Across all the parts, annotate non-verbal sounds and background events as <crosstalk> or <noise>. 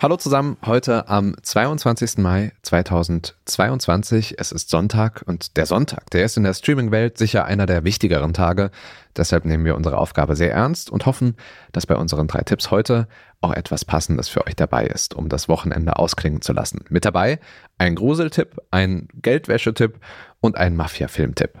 Hallo zusammen, heute am 22. Mai 2022. Es ist Sonntag und der Sonntag, der ist in der Streaming-Welt sicher einer der wichtigeren Tage. Deshalb nehmen wir unsere Aufgabe sehr ernst und hoffen, dass bei unseren drei Tipps heute auch etwas Passendes für euch dabei ist, um das Wochenende ausklingen zu lassen. Mit dabei ein Gruseltipp, ein Geldwäschetipp und ein Mafia-Filmtipp.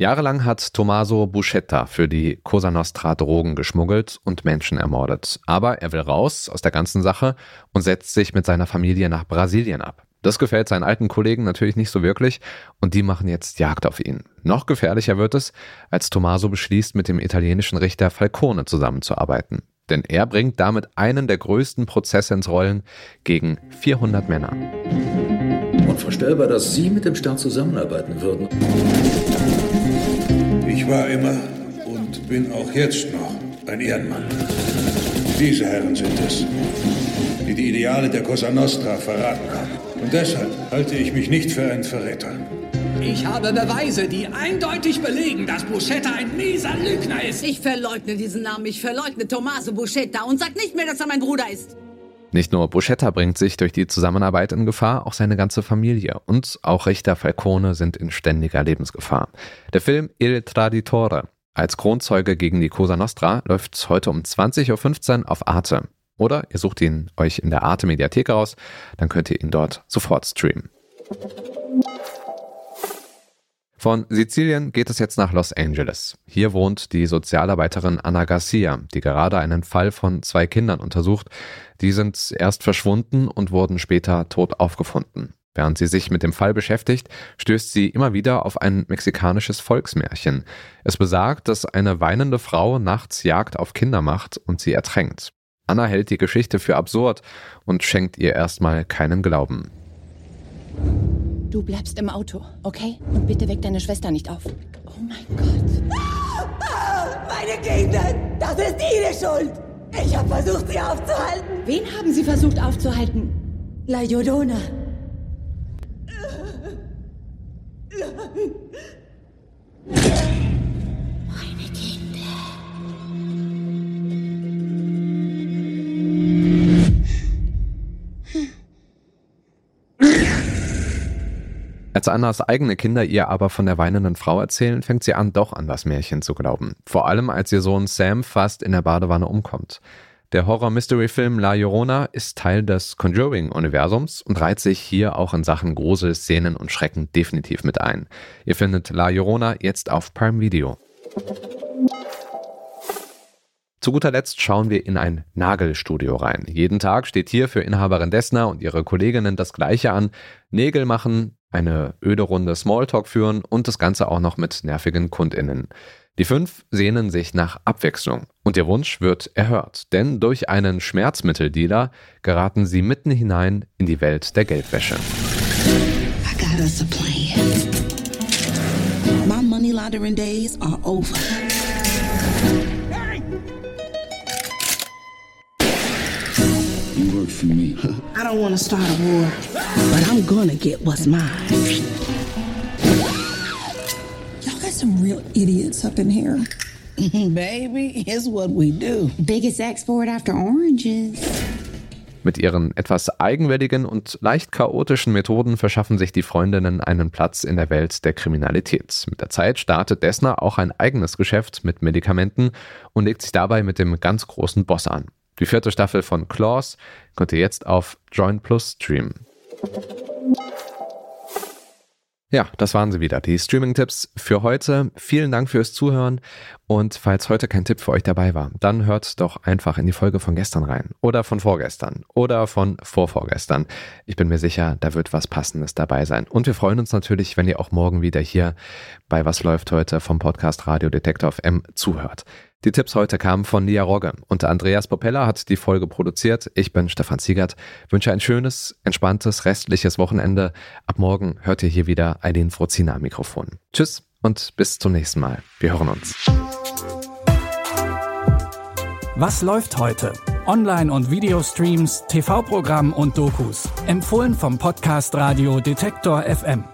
Jahrelang hat Tommaso Buscetta für die Cosa Nostra Drogen geschmuggelt und Menschen ermordet. Aber er will raus aus der ganzen Sache und setzt sich mit seiner Familie nach Brasilien ab. Das gefällt seinen alten Kollegen natürlich nicht so wirklich und die machen jetzt Jagd auf ihn. Noch gefährlicher wird es, als Tommaso beschließt, mit dem italienischen Richter Falcone zusammenzuarbeiten. Denn er bringt damit einen der größten Prozesse ins Rollen gegen 400 Männer. Unvorstellbar, dass Sie mit dem Staat zusammenarbeiten würden. Ich war immer und bin auch jetzt noch ein Ehrenmann. Diese Herren sind es, die die Ideale der Cosa Nostra verraten haben. Und deshalb halte ich mich nicht für einen Verräter. Ich habe Beweise, die eindeutig belegen, dass Buscetta ein mieser Lügner ist. Ich verleugne diesen Namen, ich verleugne Tommaso Buscetta und sag nicht mehr, dass er mein Bruder ist. Nicht nur Buscetta bringt sich durch die Zusammenarbeit in Gefahr, auch seine ganze Familie und auch Richter Falcone sind in ständiger Lebensgefahr. Der Film Il Traditore als Kronzeuge gegen die Cosa Nostra läuft heute um 20.15 Uhr auf Arte. Oder ihr sucht ihn euch in der Arte Mediathek aus, dann könnt ihr ihn dort sofort streamen. Von Sizilien geht es jetzt nach Los Angeles. Hier wohnt die Sozialarbeiterin Anna Garcia, die gerade einen Fall von zwei Kindern untersucht. Die sind erst verschwunden und wurden später tot aufgefunden. Während sie sich mit dem Fall beschäftigt, stößt sie immer wieder auf ein mexikanisches Volksmärchen. Es besagt, dass eine weinende Frau nachts Jagd auf Kinder macht und sie ertränkt. Anna hält die Geschichte für absurd und schenkt ihr erstmal keinen Glauben. Du bleibst im Auto, okay? Und bitte weck deine Schwester nicht auf. Oh mein Gott. Meine Kinder, das ist ihre Schuld. Ich habe versucht, sie aufzuhalten. Wen haben sie versucht aufzuhalten? La Llorona. Meine Als Annas eigene Kinder ihr aber von der weinenden Frau erzählen, fängt sie an, doch an das Märchen zu glauben. Vor allem, als ihr Sohn Sam fast in der Badewanne umkommt. Der Horror-Mystery-Film La Llorona ist Teil des Conjuring-Universums und reiht sich hier auch in Sachen Grusel, Szenen und Schrecken definitiv mit ein. Ihr findet La Llorona jetzt auf Prime Video. Zu guter Letzt schauen wir in ein Nagelstudio rein. Jeden Tag steht hier für Inhaberin Dessner und ihre Kolleginnen das Gleiche an. Nägel machen, eine öde Runde Smalltalk führen und das Ganze auch noch mit nervigen KundInnen. Die fünf sehnen sich nach Abwechslung und ihr Wunsch wird erhört, denn durch einen Schmerzmitteldealer geraten sie mitten hinein in die Welt der Geldwäsche. I got us a plan. My money laundering days are over. Work for me. I don't want to start a war, but I'm gonna get what's mine. Y'all got some real idiots up in here. <laughs> Baby, it's what we do. Biggest export after oranges. Mit ihren etwas eigenwilligen und leicht chaotischen Methoden verschaffen sich die Freundinnen einen Platz in der Welt der Kriminalität. Mit der Zeit startet Dessner auch ein eigenes Geschäft mit Medikamenten und legt sich dabei mit dem ganz großen Boss an. Die vierte Staffel von Claws könnt ihr jetzt auf Join Plus streamen. Ja, das waren sie wieder, die Streaming-Tipps für heute. Vielen Dank fürs Zuhören und falls heute kein Tipp für euch dabei war, dann hört doch einfach in die Folge von gestern rein oder von vorgestern oder von vorvorgestern. Ich bin mir sicher, da wird was Passendes dabei sein. Und wir freuen uns natürlich, wenn ihr auch morgen wieder hier bei Was läuft heute vom Podcast Radio Detektor FM zuhört. Die Tipps heute kamen von Nia Rogge und Andreas Popella hat die Folge produziert. Ich bin Stefan Ziegert, wünsche ein schönes, entspanntes, restliches Wochenende. Ab morgen hört ihr hier wieder Eileen Frozina am Mikrofon. Tschüss und bis zum nächsten Mal. Wir hören uns. Was läuft heute? Online- und Videostreams, TV-Programm und Dokus. Empfohlen vom Podcast Radio Detektor FM.